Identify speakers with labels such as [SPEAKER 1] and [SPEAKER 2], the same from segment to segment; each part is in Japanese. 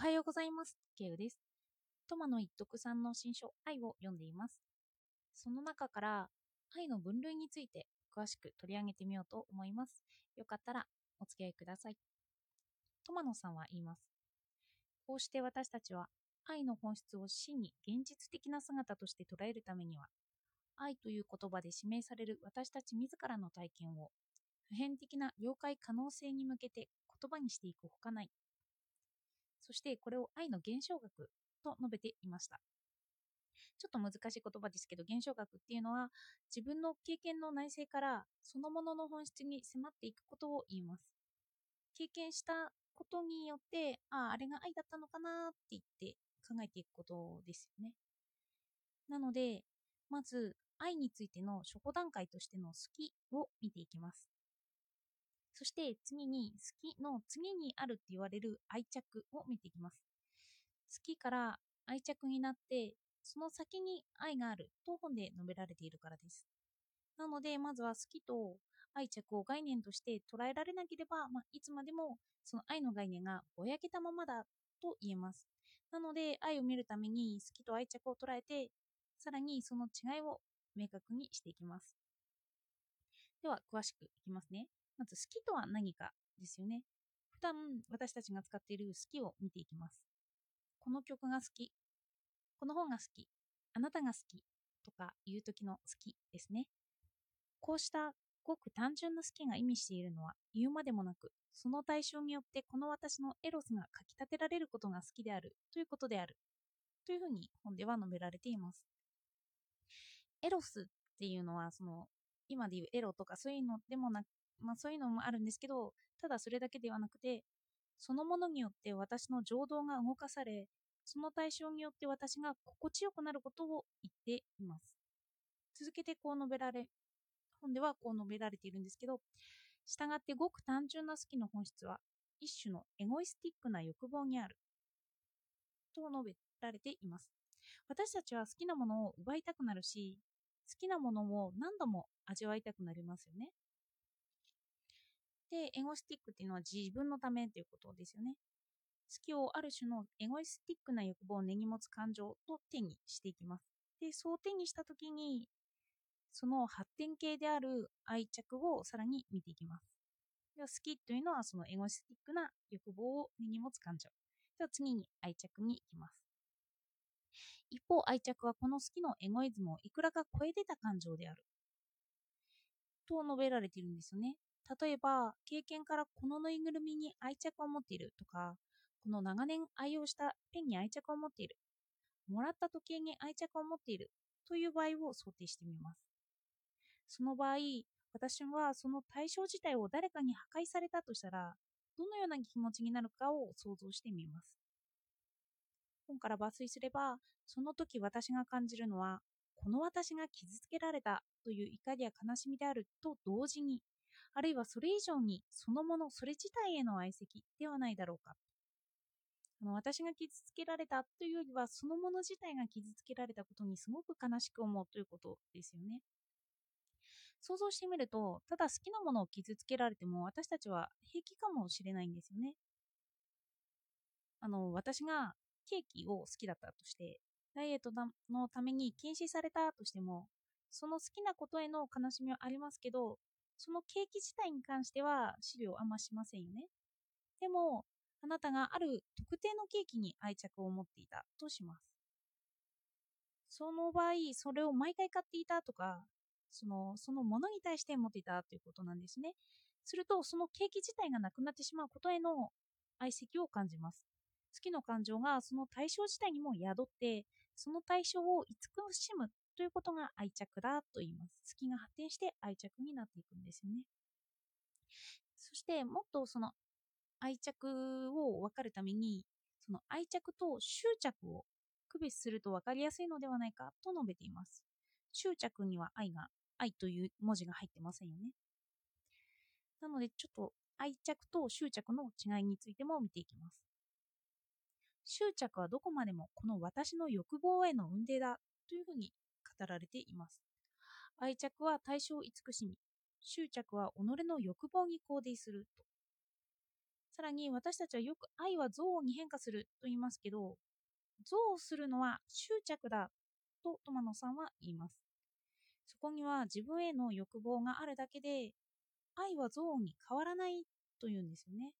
[SPEAKER 1] おはようございます。ケウです。トマの一徳さんの新書、愛を読んでいます。その中から、愛の分類について詳しく取り上げてみようと思います。よかったらお付き合いください。トマノさんは言います。こうして私たちは、愛の本質を真に現実的な姿として捉えるためには、愛という言葉で指名される私たち自らの体験を、普遍的な了解可能性に向けて言葉にしていくほかない。そしてこれを愛の現象学と述べていました。ちょっと難しい言葉ですけど、現象学っていうのは自分の経験の内省からそのものの本質に迫っていくことを言います。経験したことによって、ああ、あれが愛だったのかなって言って考えていくことですよね。なので、まず愛についての初歩段階としての好きを見ていきます。そして次に好きの次にあるって言われる愛着を見ていきます。好きから愛着になって、その先に愛があると本で述べられているからです。なので、まずは好きと愛着を概念として捉えられなければ、まあ、いつまでもその愛の概念がぼやけたままだと言えます。なので、愛を見るために好きと愛着を捉えて、さらにその違いを明確にしていきます。では、詳しくいきますね。まず、好きとは何かですよね。普段私たちが使っている好きを見ていきます。この曲が好き。この本が好き。あなたが好き。とかいう時の好きですね。こうしたごく単純な好きが意味しているのは言うまでもなく、その対象によってこの私のエロスがかき立てられることが好きであるということである。というふうに本では述べられています。エロスっていうのは、その、今でいうエロとかそういうのでもな、まあそういうのもあるんですけど、ただそれだけではなくて、そのものによって私の情動が動かされ、その対象によって私が心地よくなることを言っています。続けてこう述べられ、本ではこう述べられているんですけど、従ってごく単純な好きの本質は、一種のエゴイスティックな欲望にある。と述べられています。私たちは好きなものを奪いたくなるし、好きなものを何度も味わいたくなりますよね。で、エゴスティックっていうのは自分のためということですよね。好きをある種のエゴイスティックな欲望を根に持つ感情と手にしていきます。で、そう手にしたときに、その発展系である愛着をさらに見ていきます。では好きというのはそのエゴイスティックな欲望を根に持つ感情。では次に愛着に行きます。一方、愛着はこの好きのエゴイズムをいくらか超えてた感情である。と述べられているんですよね。例えば、経験からこのぬいぐるみに愛着を持っているとか、この長年愛用したペンに愛着を持っている。もらった時計に愛着を持っているという場合を想定してみます。その場合、私はその対象自体を誰かに破壊されたとしたら、どのような気持ちになるかを想像してみます。本から抜粋すれば、その時私が感じるのは、この私が傷つけられたという怒りや悲しみであると同時に、あるいはそれ以上にそのもの、それ自体への愛惜ではないだろうか。あの私が傷つけられたというよりは、そのもの自体が傷つけられたことにすごく悲しく思うということですよね。想像してみると、ただ好きなものを傷つけられても私たちは平気かもしれないんですよね。あの、私がケーキを好きだったとして、ダイエットのために禁止されたとしても、その好きなことへの悲しみはありますけど、そのケーキ自体に関しては資料あんましませんよね。でも、あなたがある特定のケーキに愛着を持っていたとします。その場合、それを毎回買っていたとか、そのそのものに対して持っていたということなんですね。すると、そのケーキ自体がなくなってしまうことへの愛惜を感じます。好きの感情がその対象自体にも宿って、その対象を慈しむということが愛着だと言います。好きが発展して愛着になっていくんですよね。そして、もっとその愛着を分かるために、その愛着と執着を区別すると分かりやすいのではないかと述べています。執着には愛が、愛という文字が入ってませんよね。なので、ちょっと愛着と執着の違いについても見ていきます。執着はどこまでもこの私の欲望への運命だというふうに語られています。愛着は対象慈しみ、執着は己の欲望に肯定すると。さらに私たちはよく愛は憎悪に変化すると言いますけど、憎悪するのは執着だとトマノさんは言います。そこには自分への欲望があるだけで、愛は憎悪に変わらないというんですよね。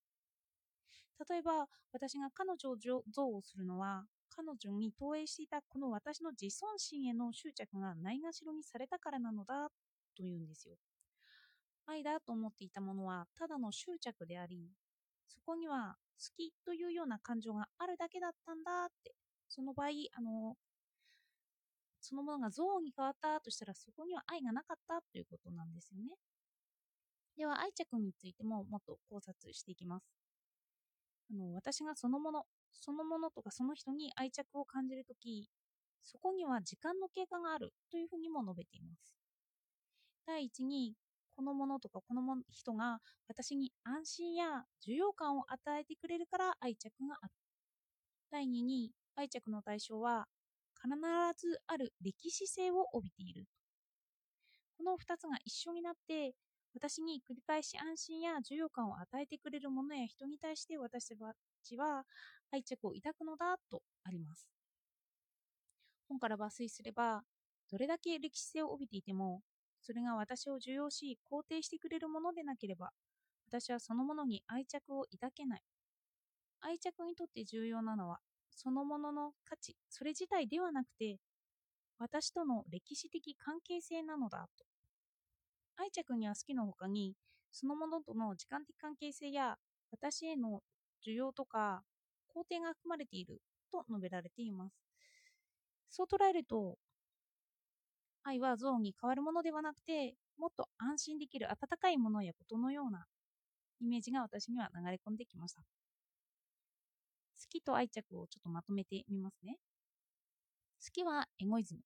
[SPEAKER 1] 例えば、私が彼女を憎悪するのは、彼女に投影していたこの私の自尊心への執着がないがしろにされたからなのだというんですよ。愛だと思っていたものはただの執着であり、そこには好きというような感情があるだけだったんだって、その場合、あの、そのものが憎悪に変わったとしたらそこには愛がなかったということなんですよね。では愛着についてももっと考察していきます。あの私がそのもの、そのものとかその人に愛着を感じるとき、そこには時間の経過があるというふうにも述べています。第一に、このものとかこの人が私に安心や重要感を与えてくれるから愛着がある。第二に、愛着の対象は必ずある歴史性を帯びている。この2つが一緒になって私に繰り返し安心や重要感を与えてくれるものや人に対して私たちは愛着を抱くのだとあります。本から抜粋すれば、どれだけ歴史性を帯びていても、それが私を重要し肯定してくれるものでなければ、私はそのものに愛着を抱けない。愛着にとって重要なのは、そのものの価値、それ自体ではなくて、私との歴史的関係性なのだと。愛着には好きの他に、そのものとの時間的関係性や、私への需要とか肯定が含まれていると述べられています。そう捉えると、愛はゾーンに変わるものではなくて、もっと安心できる温かいものやことのようなイメージが私には流れ込んできました。好きと愛着をちょっとまとめてみますね。好きはエゴイズム。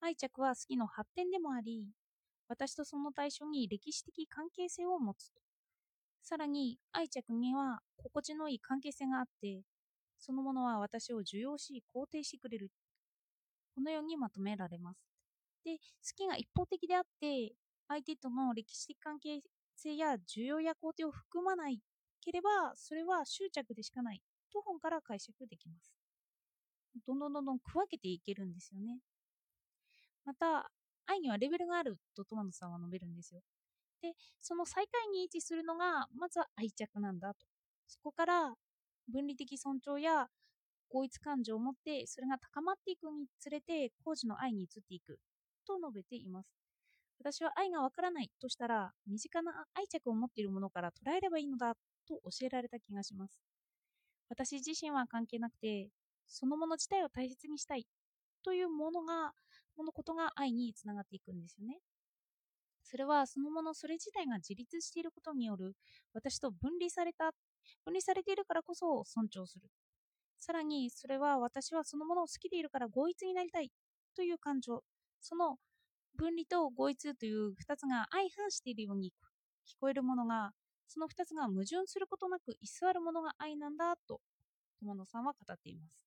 [SPEAKER 1] 愛着は好きの発展でもあり、私とその対象に歴史的関係性を持つと。さらに愛着には心地のいい関係性があって、そのものは私を受容し肯定してくれる。このようにまとめられます。で、好きが一方的であって、相手との歴史的関係性や需要や肯定を含まないければ、それは執着でしかないと本から解釈できます。どんどんどんどん区分けていけるんですよね。また、愛にはレベルがあるとトマトさんは述べるんですよ。で、その最下位に位置するのが、まずは愛着なんだと。そこから分離的尊重や合一感情を持って、それが高まっていくにつれて、工事の愛に移っていくと述べています。私は愛がわからないとしたら、身近な愛着を持っているものから捉えればいいのだと教えられた気がします。私自身は関係なくて、そのもの自体を大切にしたいというものがものことが愛につながっていくんですよね。それはそのものそれ自体が自立していることによる私と分離された、分離されているからこそ尊重する。さらにそれは私はそのものを好きでいるから合一になりたいという感情。その分離と合一という2つが相反しているように聞こえるものが、その2つが矛盾することなく居座るものが愛なんだと友野さんは語っています。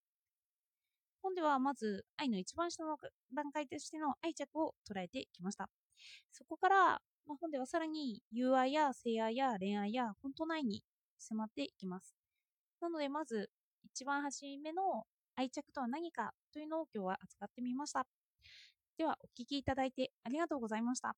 [SPEAKER 1] 本ではまず愛の一番下の段階としての愛着を捉えてきました。そこから、まあ、本ではさらに友愛や性愛や恋愛や本当ないに迫っていきます。なのでまず一番初めの愛着とは何かというのを今日は扱ってみました。ではお聴きいただいてありがとうございました。